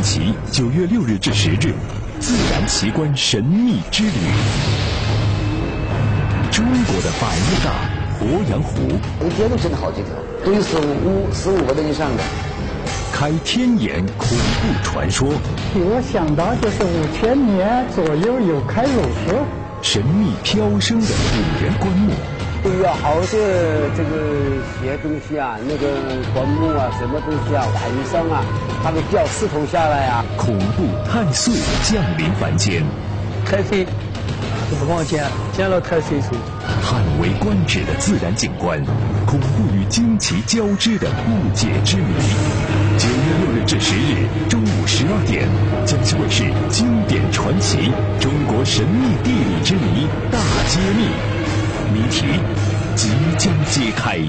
传奇》九月六日至十日，自然奇观神秘之旅。中国的百慕大鄱阳湖，一天都真的好几条，都有十五十五个人以上的。开天眼恐怖传说，我想到就是五千年左右有开肉说，神秘飘升的古人棺木。对呀，好多这个些东西啊，那个棺木啊，什么东西啊，晚上啊，他们掉石头下来啊。恐怖太岁降临凡间，太岁不光见见了太岁数，叹为观止的自然景观，恐怖与惊奇交织的不解之谜。九月六日至十日中午十二点，江西卫视经典传奇《中国神秘地理之谜》大揭秘。谜题即将揭开，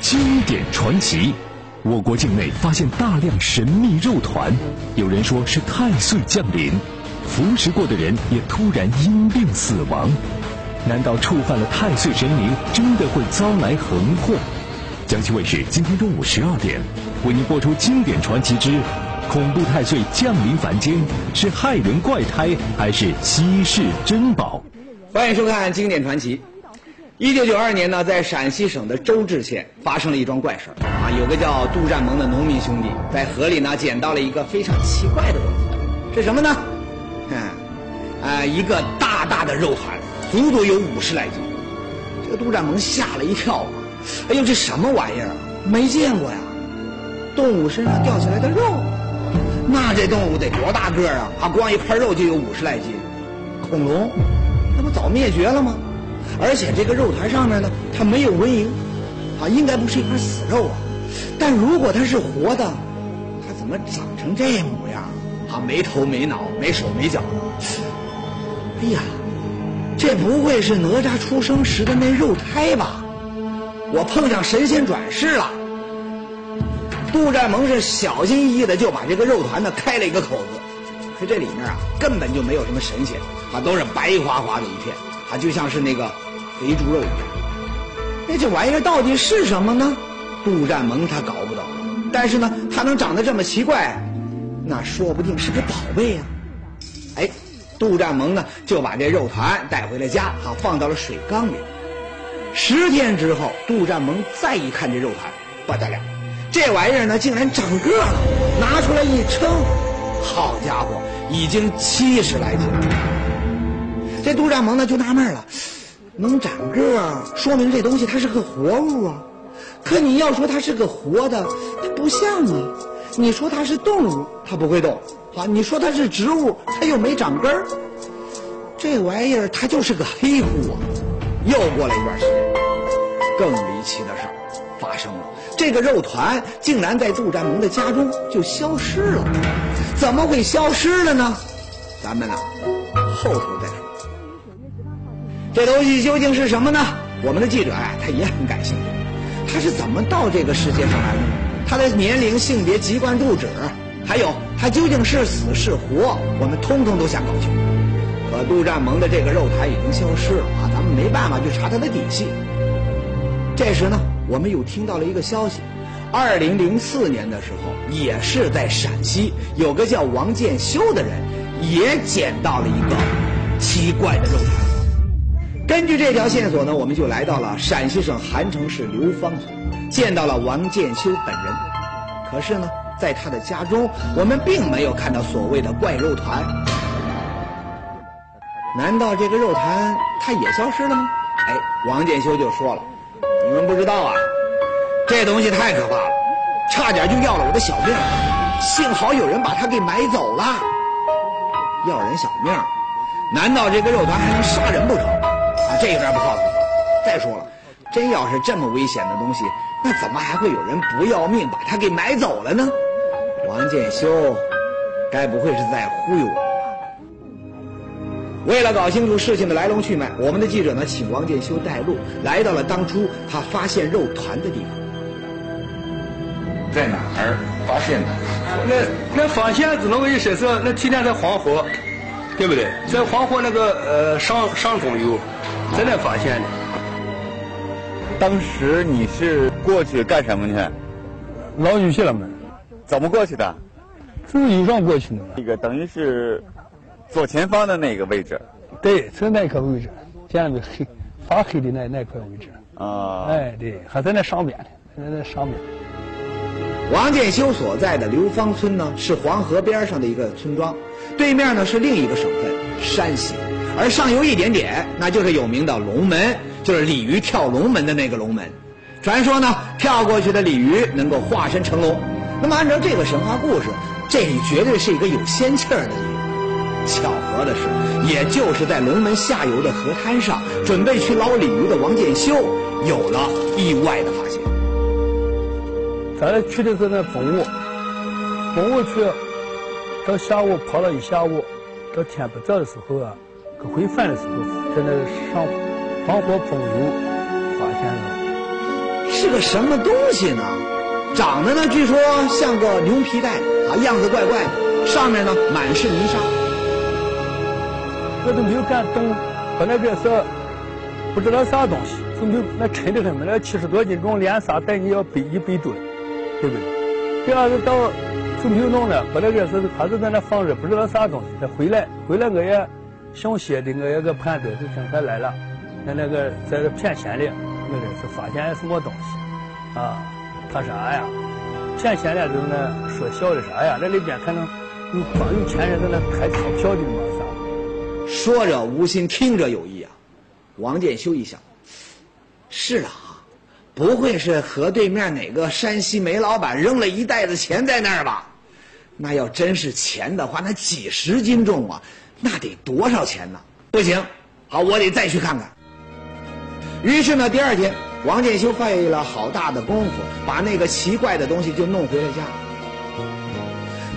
经典传奇。我国境内发现大量神秘肉团，有人说是太岁降临，服食过的人也突然因病死亡。难道触犯了太岁神明，真的会遭来横祸？江西卫视今天中午十二点为您播出经典传奇之恐怖太岁降临凡间，是害人怪胎还是稀世珍宝？欢迎收看经典传奇。一九九二年呢，在陕西省的周至县发生了一桩怪事儿啊，有个叫杜占蒙的农民兄弟在河里呢捡到了一个非常奇怪的东西，是什么呢？嗯，啊，一个大大的肉团，足足有五十来斤。这个杜占蒙吓了一跳啊，哎呦，这什么玩意儿啊？没见过呀！动物身上掉下来的肉，那这动物得多大个儿啊？啊，光一块肉就有五十来斤，恐龙，那不早灭绝了吗？而且这个肉团上面呢，它没有纹银，啊，应该不是一块死肉啊。但如果它是活的，它怎么长成这模样？啊，没头没脑，没手没脚的。哎呀，这不会是哪吒出生时的那肉胎吧？我碰上神仙转世了。杜占蒙是小心翼翼的就把这个肉团呢开了一个口子，可这里面啊根本就没有什么神仙，啊，都是白花花的一片，啊，就像是那个。肥猪肉一样，那这玩意儿到底是什么呢？杜占蒙他搞不懂，但是呢，它能长得这么奇怪，那说不定是个宝贝呀。哎，杜占蒙呢就把这肉团带回了家，哈，放到了水缸里。十天之后，杜占蒙再一看这肉团，不得了，这玩意儿呢竟然长个了，拿出来一称，好家伙，已经七十来斤了。这杜占蒙呢就纳闷了。能长个儿，说明这东西它是个活物啊。可你要说它是个活的，它不像啊。你说它是动物，它不会动；好，你说它是植物，它又没长根儿。这玩意儿它就是个黑乎啊。又过了一段时间，更离奇的事儿发生了，这个肉团竟然在杜占蒙的家中就消失了。怎么会消失了呢？咱们呢，后头再。这东西究竟是什么呢？我们的记者啊，他也很感兴趣。他是怎么到这个世界上来的？他的年龄、性别、籍贯、住址，还有他究竟是死是活，我们通通都想搞清楚。可杜占蒙的这个肉台已经消失了啊，咱们没办法去查他的底细。这时呢，我们又听到了一个消息：，二零零四年的时候，也是在陕西，有个叫王建修的人，也捡到了一个奇怪的肉团。根据这条线索呢，我们就来到了陕西省韩城市刘芳村，见到了王建修本人。可是呢，在他的家中，我们并没有看到所谓的怪肉团。难道这个肉团它也消失了吗？哎，王建修就说了：“你们不知道啊，这东西太可怕了，差点就要了我的小命。幸好有人把它给买走了。要人小命，难道这个肉团还能杀人不成？”这有点不靠谱。再说了，真要是这么危险的东西，那怎么还会有人不要命把它给买走了呢？王建修，该不会是在忽悠我吧？为了搞清楚事情的来龙去脉，我们的记者呢，请王建修带路，来到了当初他发现肉团的地方。在哪儿发现的？那那发现只能够一说是那天在黄河，对不对？在黄河那个呃上上中游。在那发现的。当时你是过去干什么去？捞鱼去了嘛？怎么过去的？自由上过去的吗。这个等于是左前方的那个位置。对，是那个位置，见没黑发黑的那那块位置。啊。哎，对，还在那上边呢，在那上边。王建修所在的刘芳村呢，是黄河边上的一个村庄，对面呢是另一个省份山西，而上游一点点，那就是有名的龙门，就是鲤鱼跳龙门的那个龙门。传说呢，跳过去的鲤鱼能够化身成龙。那么按照这个神话故事，这里绝对是一个有仙气儿的地方。巧合的是，也就是在龙门下游的河滩上，准备去捞鲤鱼的王建修有了意外的发现。咱去的是那中午，中午去，到下午跑了一下午，到天不早的时候啊，可回返的时候，在那上防火喷油发现了。是个什么东西呢？长得呢，据说像个牛皮袋啊，样子怪怪的，上面呢满是泥沙。我都没有敢动，把那个是不知道啥东西，就没有那沉得很嘛，那七十多斤重，连沙带泥要背一背吨，对不对？第二个到就没有弄了，把那个是还是在那放着，不知道啥东西。他回来，回来我也想歇的，我也个判断，就听他来了，那那个在这骗钱的。那个是发现什么东西啊？他啥呀？骗钱的就是那说笑的啥呀？那里边可能有帮有钱人在那开钞票的嘛啥？说着无心，听者有意啊。王建修一想，是啊，不会是河对面哪个山西煤老板扔了一袋子钱在那儿吧？那要真是钱的话，那几十斤重啊，那得多少钱呢？不行，好，我得再去看看。于是呢，第二天，王建修费了好大的功夫，把那个奇怪的东西就弄回了家。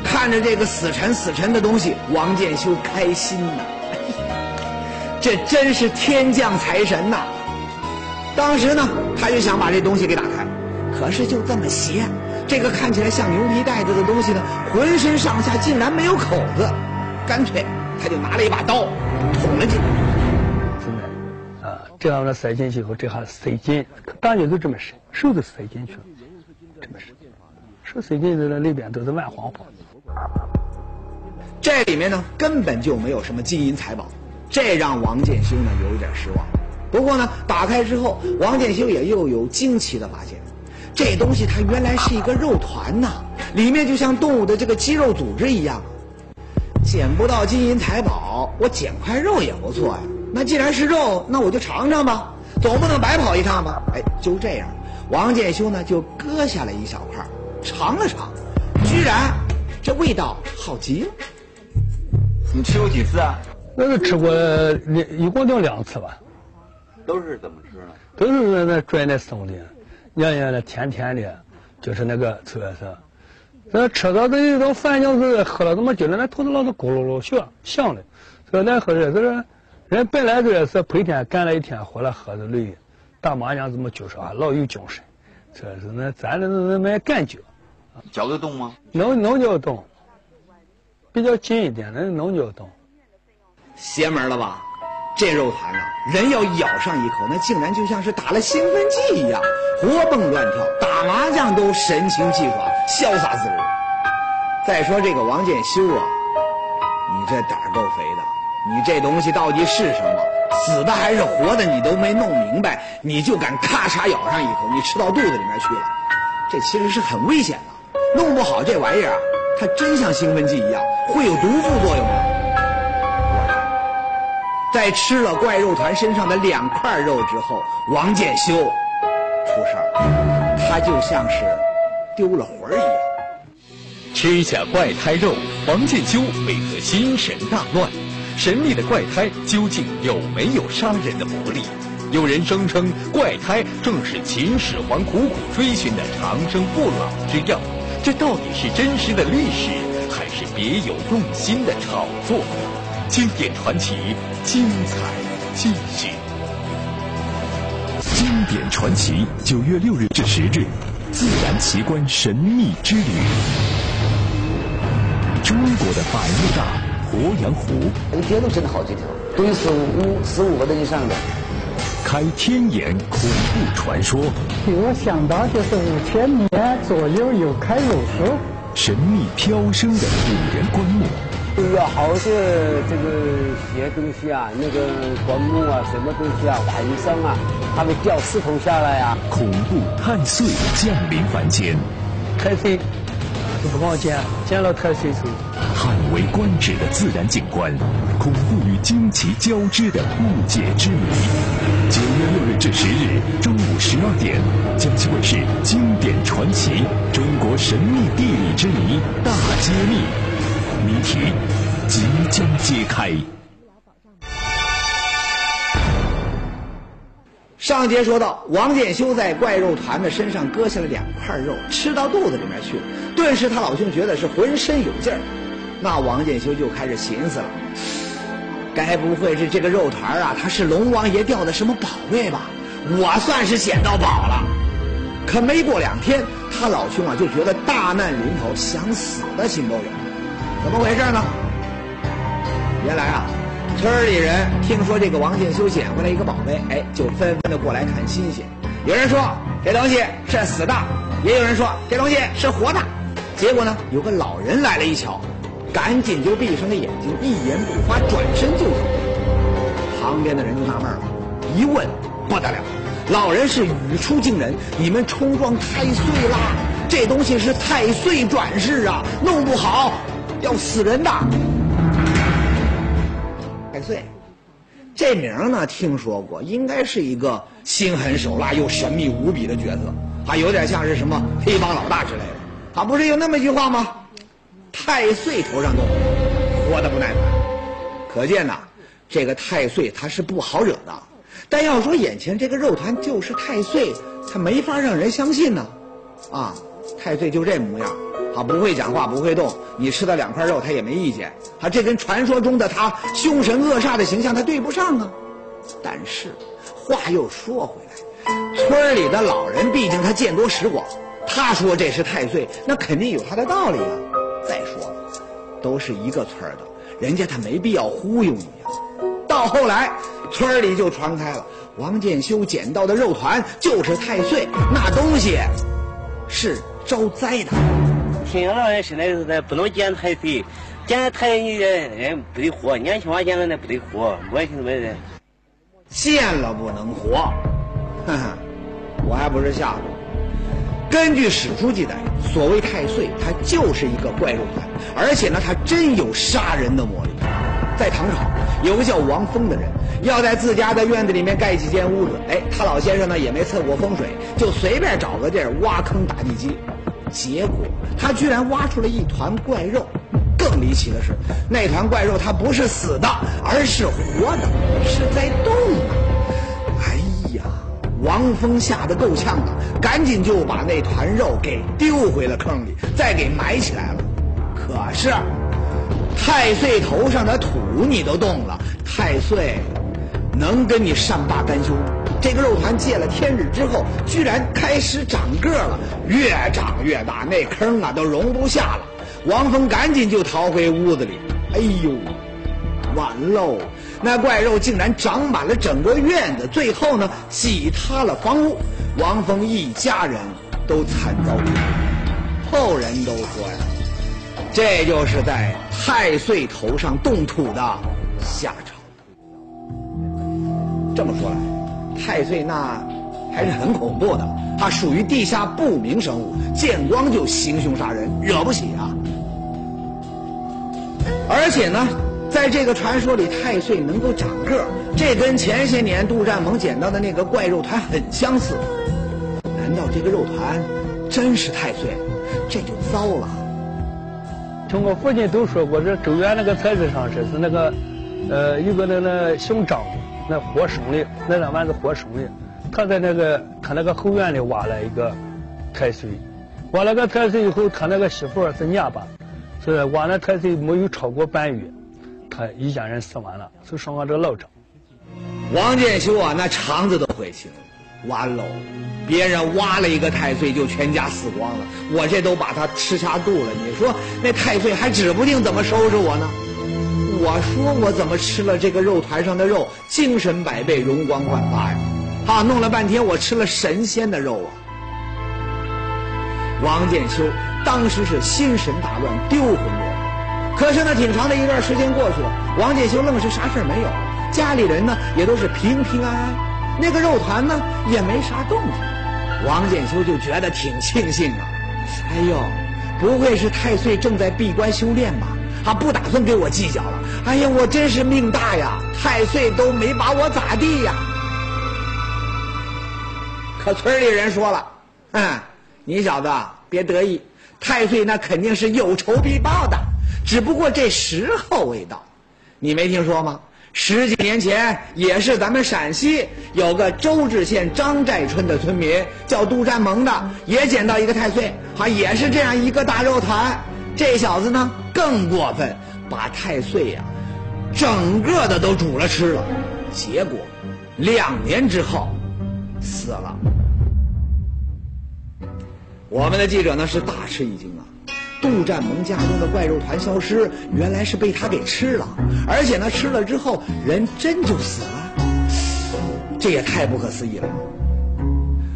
看着这个死沉死沉的东西，王建修开心呐，这真是天降财神呐！当时呢，他就想把这东西给打开，可是就这么斜，这个看起来像牛皮袋子的东西呢，浑身上下竟然没有口子，干脆他就拿了一把刀捅了进去。真的，啊这样呢塞进去以后，这还塞进，大约就这么深，手都塞进去了，这么深，手塞进去了，里边都是万黄花。这里面呢，根本就没有什么金银财宝，这让王建修呢有一点失望。不过呢，打开之后，王建修也又有惊奇的发现，这东西它原来是一个肉团呐，里面就像动物的这个肌肉组织一样。捡不到金银财宝，我捡块肉也不错呀。那既然是肉，那我就尝尝吧，总不能白跑一趟吧？哎，就这样，王建修呢就割下来一小块，尝了尝，居然这味道好极了。你吃过几次啊？那是吃过，一共就两次吧。都是怎么吃呢？都是那那拽那松的，凉凉的，甜甜的，就是那个主要是。那吃到这一种饭就是喝了这么久了，那肚子老是咕噜噜响响的，说那喝的这是。人本来这也是白天干了一天活了，喝的累，打麻将这么久说还老有精神，这是那咱这是没感觉。嚼得动吗？能能嚼动，比较近一点，能能嚼动。邪门了吧？这肉团呢，人要咬上一口，那竟然就像是打了兴奋剂一样，活蹦乱跳，打麻将都神清气爽，潇洒自如。再说这个王建修啊，你这胆儿够肥的。你这东西到底是什么？死的还是活的？你都没弄明白，你就敢咔嚓咬上一口，你吃到肚子里面去了，这其实是很危险的。弄不好这玩意儿啊，它真像兴奋剂一样，会有毒副作用的。在吃了怪肉团身上的两块肉之后，王建修出事儿，他就像是丢了魂儿一样。吃下怪胎肉，王建修为何心神大乱？神秘的怪胎究竟有没有杀人的魔力？有人声称怪胎正是秦始皇苦苦追寻的长生不老之药，这到底是真实的历史，还是别有用心的炒作？经典传奇，精彩继续。经典传奇，九月六日至十日，自然奇观神秘之旅，中国的百慕大。鄱阳湖，一天都真的好几条，都有十五、十五个人以上的。开天眼恐怖传说，给我想到就是五千年左右有开肉说。神秘飘升的古人棺木。有好多这个些东西啊，那个棺木啊，什么东西啊，晚上啊，他们掉石头下来啊。恐怖太岁降临凡间，太岁就不光见，见了太岁就叹为观止的自然景观，恐怖与惊奇交织的不解之谜。九月六日至十日中午十二点，江西卫视《经典传奇》中国神秘地理之谜大揭秘，谜题即将揭开。上节说到，王建修在怪肉团的身上割下了两块肉，吃到肚子里面去了。顿时，他老兄觉得是浑身有劲儿。那王建修就开始寻思了：该不会是这个肉团啊？他是龙王爷掉的什么宝贝吧？我算是捡到宝了。可没过两天，他老兄啊就觉得大难临头，想死的心都有。怎么回事呢？原来啊。村里人听说这个王建修捡回来一个宝贝，哎，就纷纷的过来看新鲜。有人说这东西是死的，也有人说这东西是活的。结果呢，有个老人来了一瞧，赶紧就闭上了眼睛，一言不发，转身就走。旁边的人就纳闷了，一问不得了，老人是语出惊人：“你们冲撞太岁啦！这东西是太岁转世啊，弄不好要死人的。”太岁，这名呢听说过，应该是一个心狠手辣又神秘无比的角色，还有点像是什么黑帮老大之类的。他不是有那么一句话吗？太岁头上动，活的不耐烦。可见呐，这个太岁他是不好惹的。但要说眼前这个肉团就是太岁，他没法让人相信呢。啊，太岁就这模样。他不会讲话，不会动。你吃了两块肉，他也没意见。他这跟传说中的他凶神恶煞的形象，他对不上啊。但是话又说回来，村里的老人毕竟他见多识广，他说这是太岁，那肯定有他的道理啊。再说了，都是一个村的，人家他没必要忽悠你呀。到后来，村里就传开了，王建修捡到的肉团就是太岁，那东西是招灾的。听老人现在是不能见太岁，捡太岁人不得活，年轻娃见了那不得活，我听说的。见了不能活，哼哼，我还不是吓唬。根据史书记载，所谓太岁，它就是一个怪肉团，而且呢，它真有杀人的魔力。在唐朝，有个叫王峰的人，要在自家的院子里面盖几间屋子，哎，他老先生呢也没测过风水，就随便找个地儿挖坑打地基。结果他居然挖出了一团怪肉，更离奇的是，那团怪肉它不是死的，而是活的，是在动的。哎呀，王峰吓得够呛啊，赶紧就把那团肉给丢回了坑里，再给埋起来了。可是太岁头上的土你都动了，太岁能跟你善罢甘休吗？这个肉团借了天日之后，居然开始长个了，越长越大，那坑啊都容不下了。王峰赶紧就逃回屋子里。哎呦，完喽！那怪肉竟然长满了整个院子，最后呢挤塌了房屋，王峰一家人都惨遭。后人都说呀，这就是在太岁头上动土的下场。这么说来。太岁那还是很恐怖的，它属于地下不明生物，见光就行凶杀人，惹不起啊！而且呢，在这个传说里，太岁能够长个，这跟前些年杜占蒙捡到的那个怪肉团很相似。难道这个肉团真是太岁？这就糟了。听我父亲都说过，这周原那个菜字上是是那个，呃，有个那那姓张。那活生的，那两万是活生的，他在那个他那个后院里挖了一个太岁，挖了个太岁以后，他那个媳妇是娘吧，是挖那太岁没有超过半月，他一家人死完了，就剩下这个老张。王建修啊，那肠子都悔青了，完喽！别人挖了一个太岁就全家死光了，我这都把他吃下肚了，你说那太岁还指不定怎么收拾我呢？我说我怎么吃了这个肉团上的肉，精神百倍，容光焕发呀！啊，弄了半天我吃了神仙的肉啊！王建修当时是心神大乱，丢魂落魄。可是呢，挺长的一段时间过去了，王建修愣是啥事儿没有，家里人呢也都是平平安安，那个肉团呢也没啥动静。王建修就觉得挺庆幸啊，哎呦，不会是太岁正在闭关修炼吧？他，不打算跟我计较了。哎呀，我真是命大呀，太岁都没把我咋地呀。可村里人说了，嗯，你小子别得意，太岁那肯定是有仇必报的，只不过这时候未到。你没听说吗？十几年前，也是咱们陕西有个周至县张寨村的村民叫杜占蒙的，也捡到一个太岁，还也是这样一个大肉团。这小子呢更过分，把太岁呀，整个的都煮了吃了，结果两年之后死了。我们的记者呢是大吃一惊啊！杜占蒙家中的怪肉团消失，原来是被他给吃了，而且呢吃了之后人真就死了，这也太不可思议了。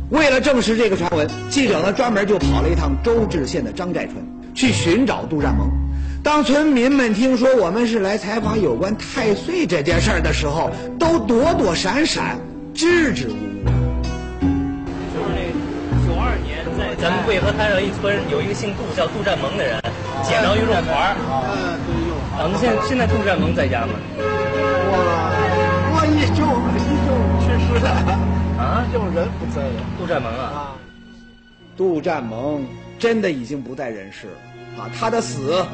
为了证实这个传闻，记者呢专门就跑了一趟周至县的张寨村，去寻找杜占蒙。当村民们听说我们是来采访有关太岁这件事儿的时候，都躲躲闪闪，支支吾吾。就是那九二年在咱们渭河滩上一村有一个姓杜叫杜占蒙的人，捡着一肉团儿。啊，对，有。啊，那现在现在杜占蒙在家吗？我我已经已经去世了。啊，有人不在了。杜占蒙啊。杜占蒙真的已经不在人世了啊！他的死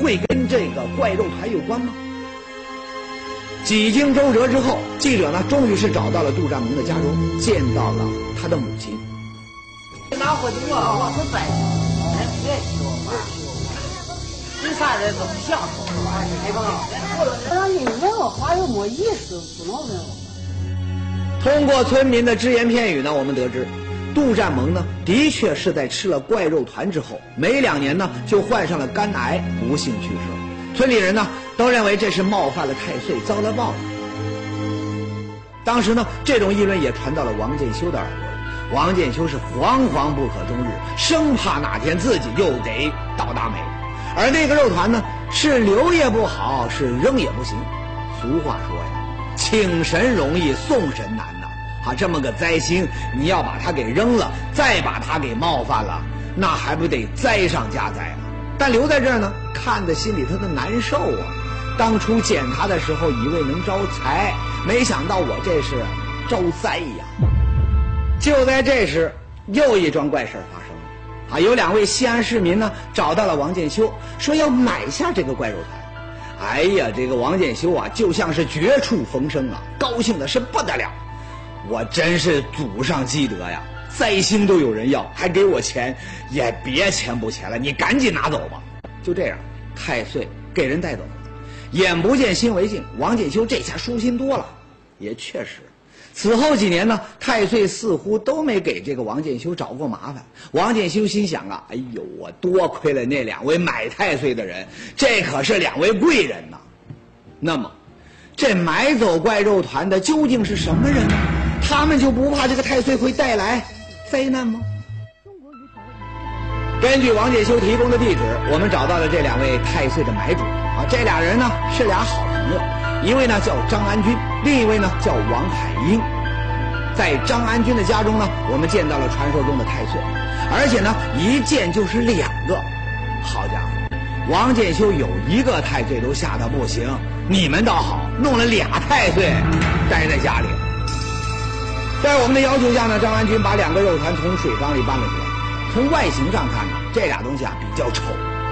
会跟这个怪肉团有关吗？几经周折之后，记者呢终于是找到了杜占明的家中，见到了他的母亲。拿火的我，我是白的，人别说话，有啥人都不想说话，对吧？让你问我话又没意思，不能问我。通过村民的只言片语呢，我们得知，杜占蒙呢，的确是在吃了怪肉团之后，没两年呢，就患上了肝癌，不幸去世。村里人呢，都认为这是冒犯了太岁，遭了报应。当时呢，这种议论也传到了王建修的耳朵里。王建修是惶惶不可终日，生怕哪天自己又得倒大霉。而那个肉团呢，是留也不好，是扔也不行。俗话说呀，请神容易送神难呐。啊，这么个灾星，你要把它给扔了，再把它给冒犯了，那还不得灾上加灾啊？但留在这儿呢，看在心里头的难受啊。当初捡它的时候，以为能招财，没想到我这是招灾呀。就在这时，又一桩怪事发生了。啊，有两位西安市民呢找到了王建修，说要买下这个怪肉团。哎呀，这个王建修啊，就像是绝处逢生啊，高兴的是不得了。我真是祖上积德呀，灾星都有人要，还给我钱，也别钱不钱了，你赶紧拿走吧。就这样，太岁给人带走，眼不见心为净。王建修这下舒心多了，也确实。此后几年呢，太岁似乎都没给这个王建修找过麻烦。王建修心想啊，哎呦，我多亏了那两位买太岁的人，这可是两位贵人呐。那么，这买走怪肉团的究竟是什么人呢？他们就不怕这个太岁会带来灾难吗？根据王建修提供的地址，我们找到了这两位太岁的买主啊。这俩人呢是俩好朋友。一位呢叫张安军，另一位呢叫王海英。在张安军的家中呢，我们见到了传说中的太岁，而且呢一见就是两个。好家伙，王建修有一个太岁都吓得不行，你们倒好，弄了俩太岁待在家里。在我们的要求下呢，张安军把两个肉团从水缸里搬了出来。从外形上看呢，这俩东西啊比较丑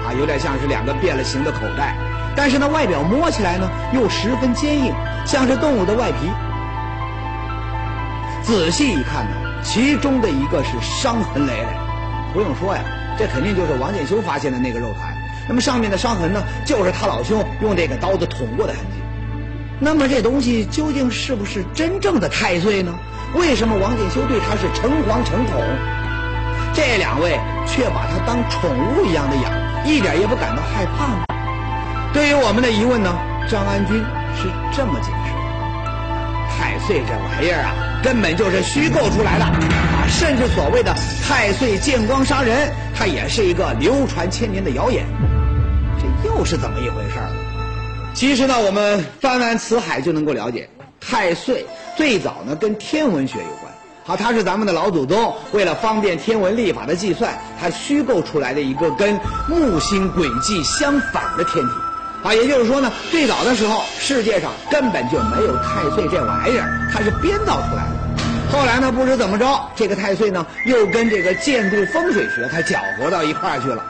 啊，有点像是两个变了形的口袋。但是呢，外表摸起来呢又十分坚硬，像是动物的外皮。仔细一看呢，其中的一个是伤痕累累，不用说呀，这肯定就是王建修发现的那个肉团。那么上面的伤痕呢，就是他老兄用这个刀子捅过的痕迹。那么这东西究竟是不是真正的太岁呢？为什么王建修对他是诚惶诚恐？这两位却把他当宠物一样的养，一点也不感到害怕呢？对于我们的疑问呢，张安军是这么解释：太岁这玩意儿啊，根本就是虚构出来的。啊，甚至所谓的太岁见光杀人，它也是一个流传千年的谣言。这又是怎么一回事呢？其实呢，我们翻完《辞海》就能够了解，太岁最早呢跟天文学有关。好，它是咱们的老祖宗为了方便天文历法的计算，他虚构出来的一个跟木星轨迹相反的天体。啊，也就是说呢，最早的时候世界上根本就没有太岁这玩意儿，它是编造出来的。后来呢，不知怎么着，这个太岁呢又跟这个建筑风水学它搅和到一块儿去了。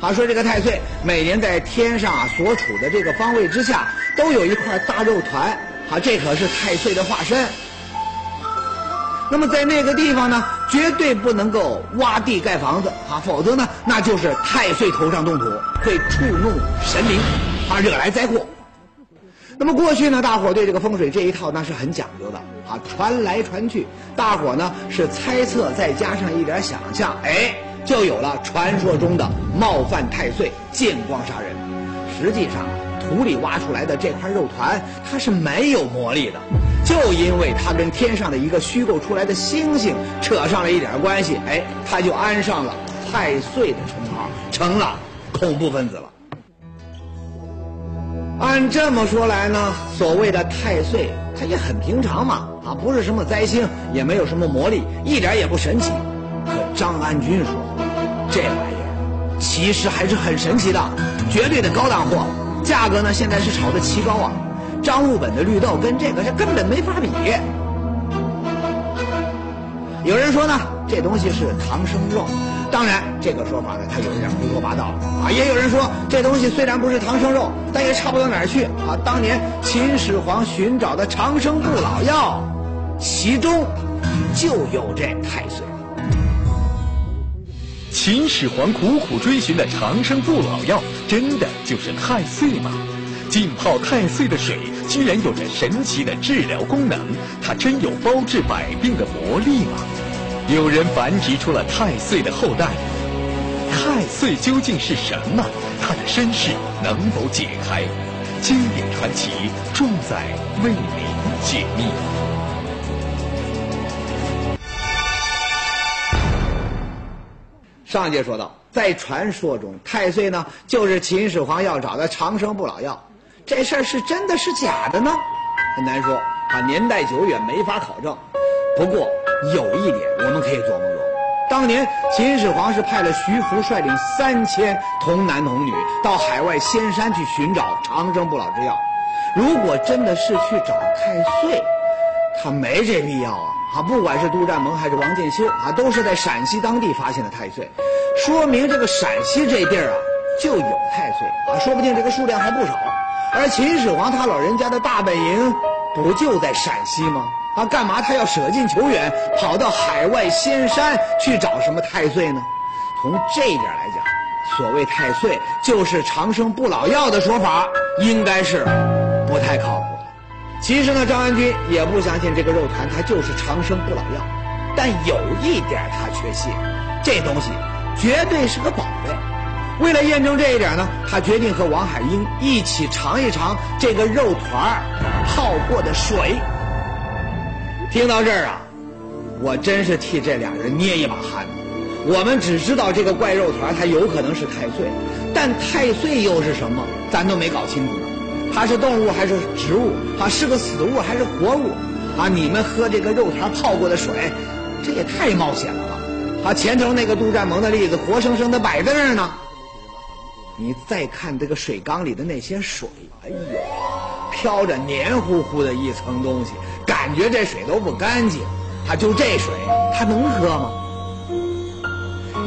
好，说这个太岁每年在天上所处的这个方位之下都有一块大肉团，啊，这可是太岁的化身。那么在那个地方呢，绝对不能够挖地盖房子啊，否则呢，那就是太岁头上动土，会触怒神灵，啊，惹来灾祸。那么过去呢，大伙对这个风水这一套那是很讲究的啊，传来传去，大伙呢是猜测，再加上一点想象，哎，就有了传说中的冒犯太岁、见光杀人。实际上，土里挖出来的这块肉团，它是没有魔力的。就因为它跟天上的一个虚构出来的星星扯上了一点关系，哎，它就安上了太岁的称号，成了恐怖分子了。按这么说来呢，所谓的太岁，它也很平常嘛，啊，不是什么灾星，也没有什么魔力，一点也不神奇。可张安军说，这玩意儿其实还是很神奇的，绝对的高档货，价格呢现在是炒的奇高啊。张悟本的绿豆跟这个是根本没法比。有人说呢，这东西是唐僧肉，当然这个说法呢，他有一点胡说八道啊。也有人说，这东西虽然不是唐僧肉，但也差不到哪儿去啊。当年秦始皇寻找的长生不老药，其中就有这太岁。秦始皇苦苦追寻的长生不老药，真的就是太岁吗？浸泡太岁的水，居然有着神奇的治疗功能，它真有包治百病的魔力吗？有人繁殖出了太岁的后代，太岁究竟是什么？它的身世能否解开？经典传奇重在为您解密。上一节说到，在传说中，太岁呢就是秦始皇要找的长生不老药。这事儿是真的是假的呢？很难说啊，年代久远，没法考证。不过有一点我们可以琢磨琢磨：当年秦始皇是派了徐福率领三千童男童女到海外仙山去寻找长生不老之药。如果真的是去找太岁，他没这必要啊！啊，不管是杜占蒙还是王建修啊，都是在陕西当地发现的太岁，说明这个陕西这地儿啊就有太岁啊，说不定这个数量还不少。而秦始皇他老人家的大本营不就在陕西吗？啊，干嘛他要舍近求远，跑到海外仙山去找什么太岁呢？从这点来讲，所谓太岁就是长生不老药的说法，应该是不太靠。其实呢，张安军也不相信这个肉团它就是长生不老药，但有一点他确信，这东西绝对是个宝贝。为了验证这一点呢，他决定和王海英一起尝一尝这个肉团泡过的水。听到这儿啊，我真是替这俩人捏一把汗。我们只知道这个怪肉团它有可能是太岁，但太岁又是什么，咱都没搞清楚。它是动物还是植物？它是个死物还是活物？啊，你们喝这个肉汤泡过的水，这也太冒险了吧？啊，前头那个杜占蒙的例子，活生生的摆在那儿呢。你再看这个水缸里的那些水，哎呦，飘着黏糊糊的一层东西，感觉这水都不干净。啊就这水，他能喝吗？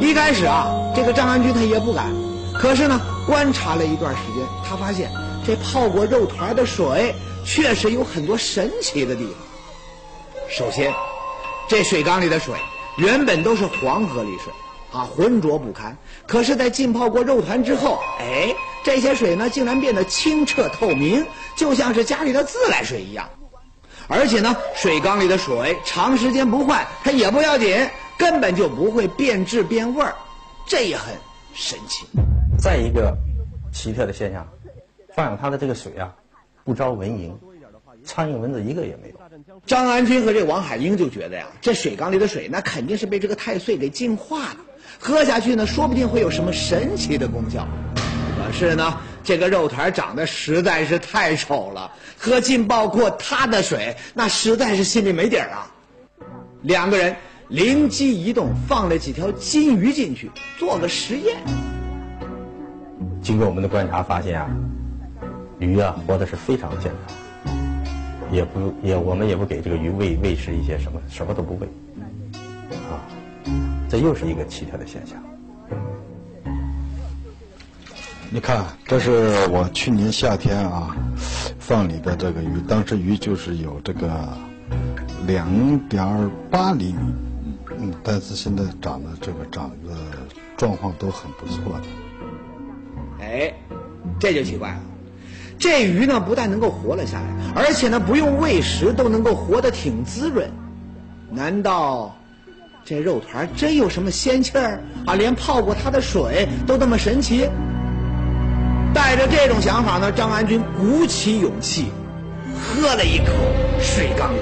一开始啊，这个张安军他也不敢。可是呢，观察了一段时间，他发现这泡过肉团的水确实有很多神奇的地方。首先，这水缸里的水原本都是黄河里水。啊，浑浊不堪。可是，在浸泡过肉团之后，哎，这些水呢，竟然变得清澈透明，就像是家里的自来水一样。而且呢，水缸里的水长时间不换，它也不要紧，根本就不会变质变味儿，这也很神奇。再一个奇特的现象，放养它的这个水啊，不招蚊蝇，苍蝇蚊子一个也没有。张安军和这王海英就觉得呀，这水缸里的水那肯定是被这个太岁给净化了，喝下去呢，说不定会有什么神奇的功效。可是呢，这个肉团长得实在是太丑了，喝浸泡过他的水，那实在是心里没底儿啊。两个人灵机一动，放了几条金鱼进去，做个实验。经过我们的观察发现啊，鱼啊活的是非常健康。也不也，我们也不给这个鱼喂喂食一些什么，什么都不喂，啊，这又是一个奇特的现象。你看，这是我去年夏天啊放里的这个鱼，当时鱼就是有这个两点八厘米，嗯，但是现在长得这个长得状况都很不错的。哎，这就奇怪了。这鱼呢，不但能够活了下来，而且呢，不用喂食都能够活得挺滋润。难道这肉团真有什么仙气儿啊？连泡过它的水都那么神奇？带着这种想法呢，张安军鼓起勇气，喝了一口水缸里。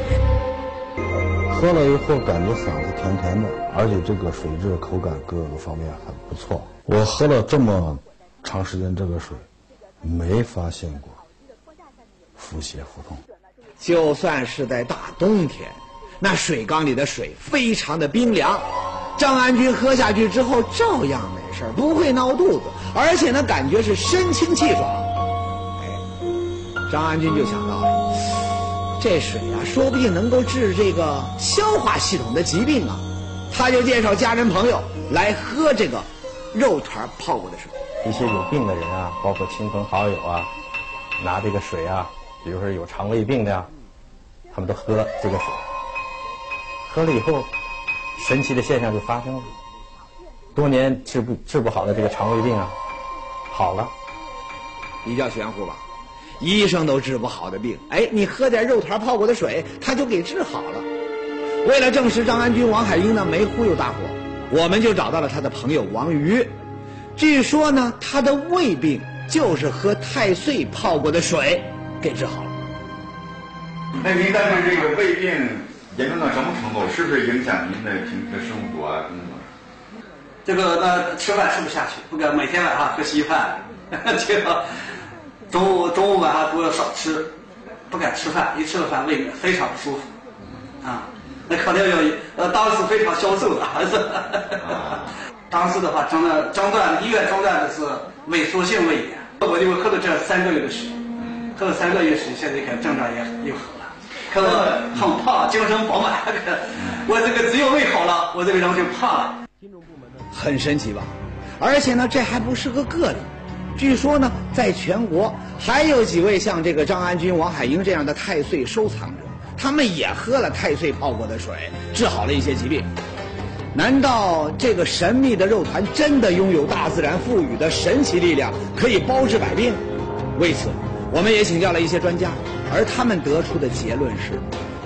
喝了以后，感觉嗓子甜甜的，而且这个水质、口感各个方面很不错。我喝了这么长时间这个水。没发现过腹泻腹痛，就算是在大冬天，那水缸里的水非常的冰凉，张安军喝下去之后照样没事不会闹肚子，而且呢感觉是神清气爽。哎，张安军就想到了，这水啊说不定能够治这个消化系统的疾病啊，他就介绍家人朋友来喝这个肉团泡过的水。一些有病的人啊，包括亲朋好友啊，拿这个水啊，比如说有肠胃病的呀，他们都喝这个水。喝了以后，神奇的现象就发生了，多年治不治不好的这个肠胃病啊，好了。比较玄乎吧？医生都治不好的病，哎，你喝点肉团泡过的水，他就给治好了。为了证实张安军、王海英呢没忽悠大伙，我们就找到了他的朋友王瑜。据说呢，他的胃病就是喝太岁泡过的水给治好了。那您当时这个胃病严重到什么程度？是不是影响您的平时生活啊、工作？这个那吃饭吃不下去，不敢每天晚上喝稀饭，这个中午中午晚上都要少吃，不敢吃饭，一吃了饭胃非常不舒服，啊，那肯定要呃当时非常消瘦的。当时的话，诊断诊断医院诊断的是萎缩性胃炎，我就喝了这三个月的水，喝了三个月水，现在看症状也又好了，看我很胖，精神饱满。我这个只有胃好了，我这个人就胖了。很神奇吧？而且呢，这还不是个个例，据说呢，在全国还有几位像这个张安军、王海英这样的太岁收藏者，他们也喝了太岁泡过的水，治好了一些疾病。难道这个神秘的肉团真的拥有大自然赋予的神奇力量，可以包治百病？为此，我们也请教了一些专家，而他们得出的结论是：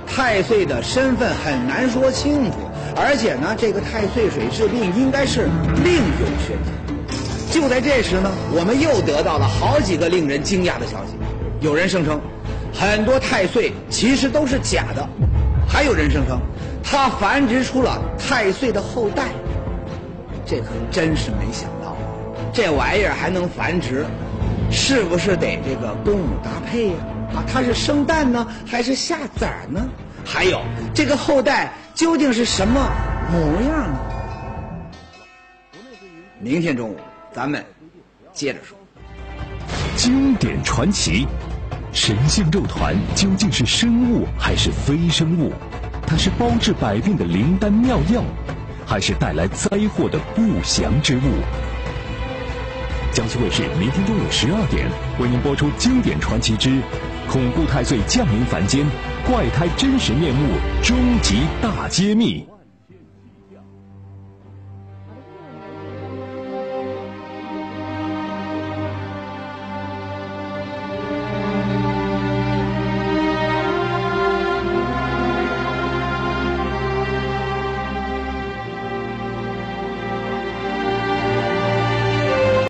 太岁的身份很难说清楚，而且呢，这个太岁水治病应该是另有玄机。就在这时呢，我们又得到了好几个令人惊讶的消息：有人声称，很多太岁其实都是假的；还有人声称。它繁殖出了太岁的后代，这可真是没想到，这玩意儿还能繁殖，是不是得这个公母搭配呀？啊，它是生蛋呢，还是下崽呢？还有这个后代究竟是什么模样呢？明天中午咱们接着说。经典传奇，神仙肉团究竟是生物还是非生物？它是包治百病的灵丹妙药，还是带来灾祸的不祥之物？江苏卫视明天中午十二点为您播出经典传奇之《恐怖太岁降临凡间》，怪胎真实面目终极大揭秘。